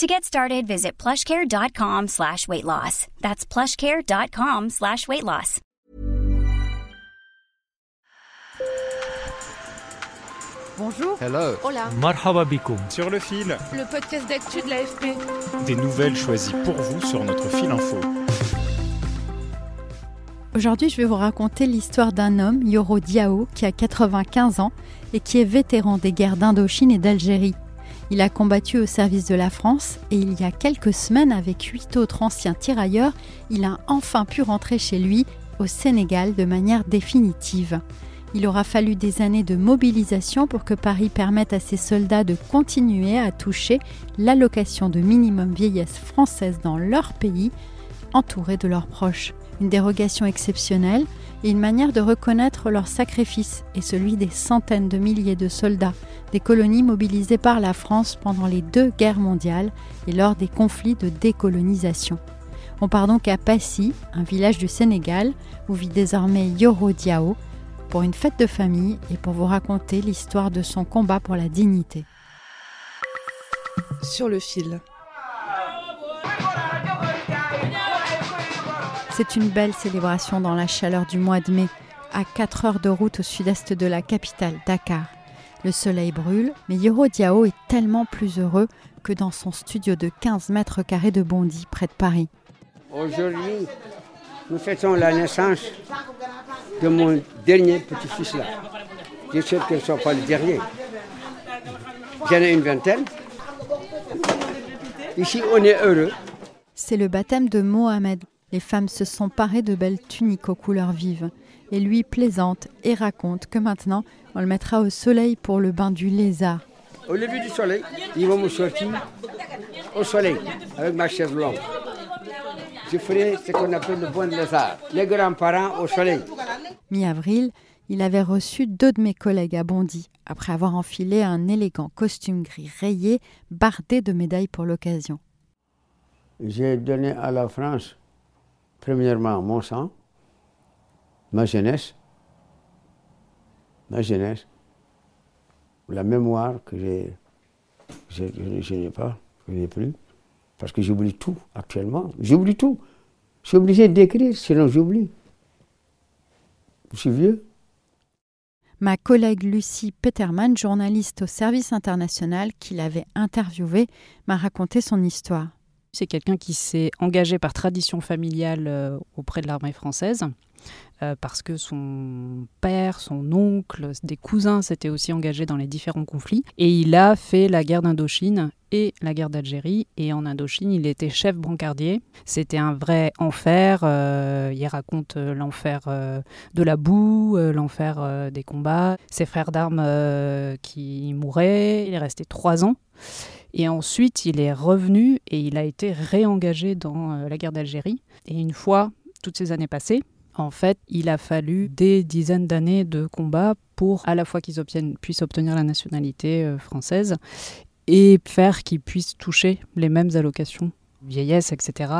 To get started, visit plushcare.com slash weight loss. That's plushcare.com slash weight loss. Bonjour. Hello. Hola. Marhaba bikoum. Sur le fil, Le podcast d'actu de l'AFP. des nouvelles choisies pour vous sur notre fil info. Aujourd'hui, je vais vous raconter l'histoire d'un homme, Yoro Diao, qui a 95 ans et qui est vétéran des guerres d'Indochine et d'Algérie. Il a combattu au service de la France et il y a quelques semaines, avec huit autres anciens tirailleurs, il a enfin pu rentrer chez lui au Sénégal de manière définitive. Il aura fallu des années de mobilisation pour que Paris permette à ses soldats de continuer à toucher l'allocation de minimum vieillesse française dans leur pays, entourés de leurs proches. Une dérogation exceptionnelle et une manière de reconnaître leur sacrifice et celui des centaines de milliers de soldats des colonies mobilisées par la France pendant les deux guerres mondiales et lors des conflits de décolonisation. On part donc à Passy, un village du Sénégal, où vit désormais Yoro Diao, pour une fête de famille et pour vous raconter l'histoire de son combat pour la dignité. Sur le fil. C'est une belle célébration dans la chaleur du mois de mai, à 4 heures de route au sud-est de la capitale, Dakar. Le soleil brûle, mais Yoro Diao est tellement plus heureux que dans son studio de 15 mètres carrés de Bondy, près de Paris. Aujourd'hui, nous fêtons la naissance de mon dernier petit-fils là. Je suis sûr que ce ne soit pas le dernier. J'en ai une vingtaine. Ici, on est heureux. C'est le baptême de Mohamed. Les femmes se sont parées de belles tuniques aux couleurs vives. Et lui plaisante et raconte que maintenant, on le mettra au soleil pour le bain du lézard. Au lever du soleil, ils vont me sortir au soleil avec ma chaise longue. Je ferai ce qu'on appelle le bon lézard. Les grands-parents au soleil. Mi-avril, il avait reçu deux de mes collègues à Bondy, après avoir enfilé un élégant costume gris rayé, bardé de médailles pour l'occasion. J'ai donné à la France, premièrement, mon sang, ma jeunesse, ma jeunesse, la mémoire que je, n'ai pas, que je n'ai plus, parce que j'oublie tout actuellement. J'oublie tout. Je suis obligé d'écrire, sinon j'oublie. Je suis vieux. Ma collègue Lucie Peterman, journaliste au service international qui l'avait interviewé, m'a raconté son histoire. C'est quelqu'un qui s'est engagé par tradition familiale euh, auprès de l'armée française, euh, parce que son père, son oncle, des cousins s'étaient aussi engagés dans les différents conflits. Et il a fait la guerre d'Indochine et la guerre d'Algérie. Et en Indochine, il était chef brancardier. C'était un vrai enfer. euh, il raconte l'enfer de la boue, l'enfer des combats, ses frères d'armes qui mouraient. Il est resté trois ans. Et ensuite, il est revenu et il a été réengagé dans euh, la guerre d'Algérie. Et une fois toutes ces années passées, en fait, il a fallu des dizaines d'années de combat pour à la fois qu'ils puissent obtenir la nationalité euh, française et faire qu'ils puissent toucher les mêmes allocations, vieillesse, etc.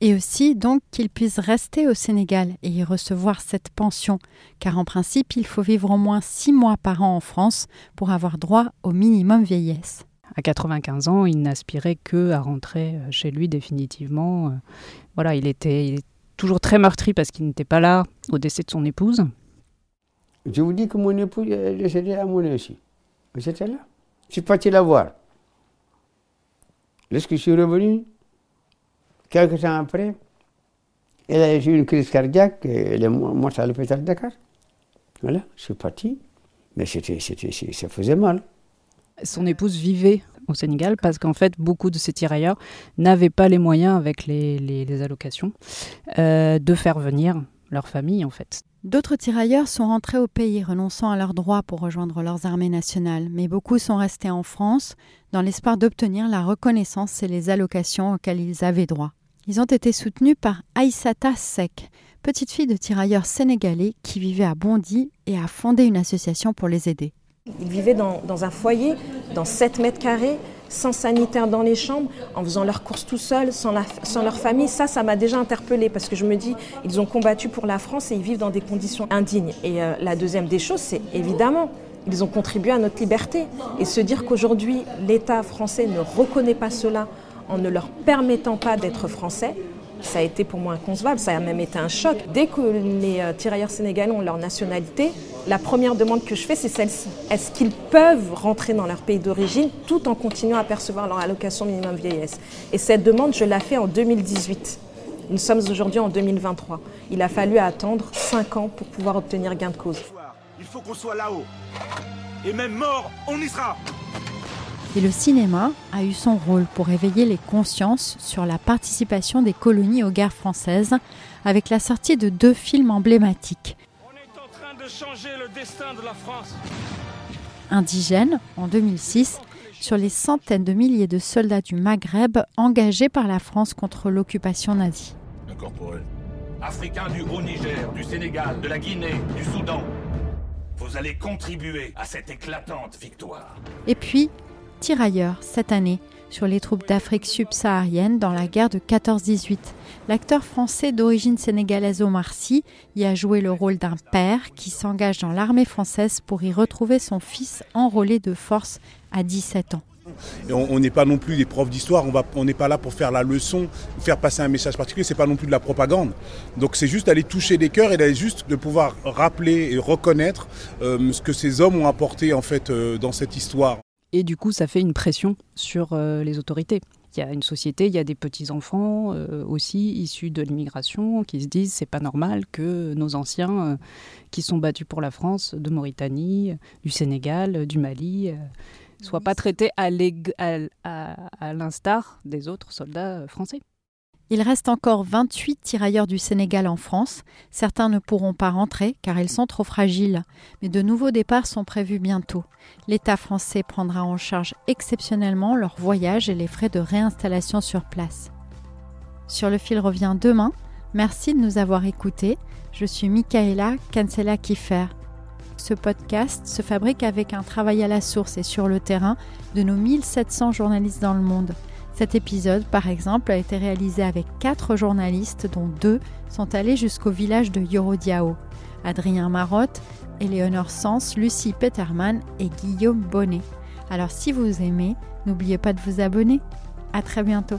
Et aussi donc qu'il puisse rester au Sénégal et y recevoir cette pension, car en principe il faut vivre au moins six mois par an en France pour avoir droit au minimum vieillesse. À 95 ans, il n'aspirait que à rentrer euh, chez lui définitivement. Euh, Voilà, il était, est toujours très meurtri parce qu'il n'était pas là au décès de son épouse. Je vous dis que mon époux est décédé à mon aussi. J'étais là. Je suis parti la voir. Lorsque je suis revenu, quelques temps après, elle a eu une crise cardiaque et elle est mo- morte à l'hôpital de Dakar. Voilà, je suis parti. Mais c'était, ça faisait mal. Son épouse vivait au Sénégal parce qu'en fait, beaucoup de ces tirailleurs n'avaient pas les moyens, avec les, les- allocations, euh, de faire venir leur famille, en fait. D'autres tirailleurs sont rentrés au pays renonçant à leurs droits pour rejoindre leurs armées nationales, mais beaucoup sont restés en France dans l'espoir d'obtenir la reconnaissance et les allocations auxquelles ils avaient droit. Ils ont été soutenus par Aïssata Sek, petite fille de tirailleurs sénégalais qui vivait à Bondy et a fondé une association pour les aider. Ils vivaient dans, un foyer, dans 7 mètres carrés, sans sanitaire dans les chambres, en faisant leurs courses tout seuls, sans leur famille. Ça, ça m'a déjà interpellée parce que je me dis, ils ont combattu pour la France et ils vivent dans des conditions indignes. Et euh, la deuxième des choses, c'est évidemment, ils ont contribué à notre liberté. Et se dire qu'aujourd'hui, l'État français ne reconnaît pas cela en ne leur permettant pas d'être français, ça a été pour moi inconcevable, ça a même été un choc. Dès que les euh, tirailleurs sénégalais ont leur nationalité, la première demande que je fais, c'est celle-ci. Est-ce qu'ils peuvent rentrer dans leur pays d'origine tout en continuant à percevoir leur allocation minimum vieillesse? Et cette demande, je l'ai fait en 2018. Nous sommes aujourd'hui en 2023. Il a fallu attendre 5 ans pour pouvoir obtenir gain de cause. Il faut qu'on soit là-haut. Et même mort, on y sera. Et le cinéma a eu son rôle pour éveiller les consciences sur la participation des colonies aux guerres françaises avec la sortie de deux films emblématiques. On est en train de changer le destin de la France. Indigène, en 2006, sur les centaines de milliers de soldats du Maghreb engagés par la France contre l'occupation nazie. Incorporé. Africains du Haut-Niger, du Sénégal, de la Guinée, du Soudan. Vous allez contribuer à cette éclatante victoire. Et puis, Tirailleurs, cette année, sur les troupes d'Afrique subsaharienne dans la guerre de 14-18. L'acteur français d'origine sénégalaise Omar Sy y a joué le rôle d'un père qui s'engage dans l'armée française pour y retrouver son fils enrôlé de force à 17 ans. On n'est pas non plus des profs d'histoire, on n'est pas là pour faire la leçon, faire passer un message particulier, c'est pas non plus de la propagande. Donc c'est juste d'aller toucher des cœurs et d'aller juste de pouvoir rappeler et reconnaître euh, ce que ces hommes ont apporté en fait euh, dans cette histoire. Et du coup, ça fait une pression sur euh, les autorités. Il y a une société, il y a des petits-enfants euh, aussi issus de l'immigration qui se disent c'est pas normal que nos anciens euh, qui sont battus pour la France, de Mauritanie, du Sénégal, du Mali, soient pas traités à l'instar des autres soldats français. Il reste encore 28 tirailleurs du Sénégal en France. Certains ne pourront pas rentrer car ils sont trop fragiles, mais de nouveaux départs sont prévus bientôt. L'État français prendra en charge exceptionnellement leur voyage et les frais de réinstallation sur place. Sur le fil revient demain. Merci de nous avoir écoutés. Je suis Michaela Cancela Kiffer. Ce podcast se fabrique avec un travail à la source et sur le terrain de nos 1700 journalistes dans le monde. Cet épisode, par exemple, a été réalisé avec quatre journalistes, dont deux sont allés jusqu'au village de Yorodiao. Adrien Marotte, Éléonore Sens, Lucie Peterman et Guillaume Bonnet. Alors si vous aimez, n'oubliez pas de vous abonner. À très bientôt.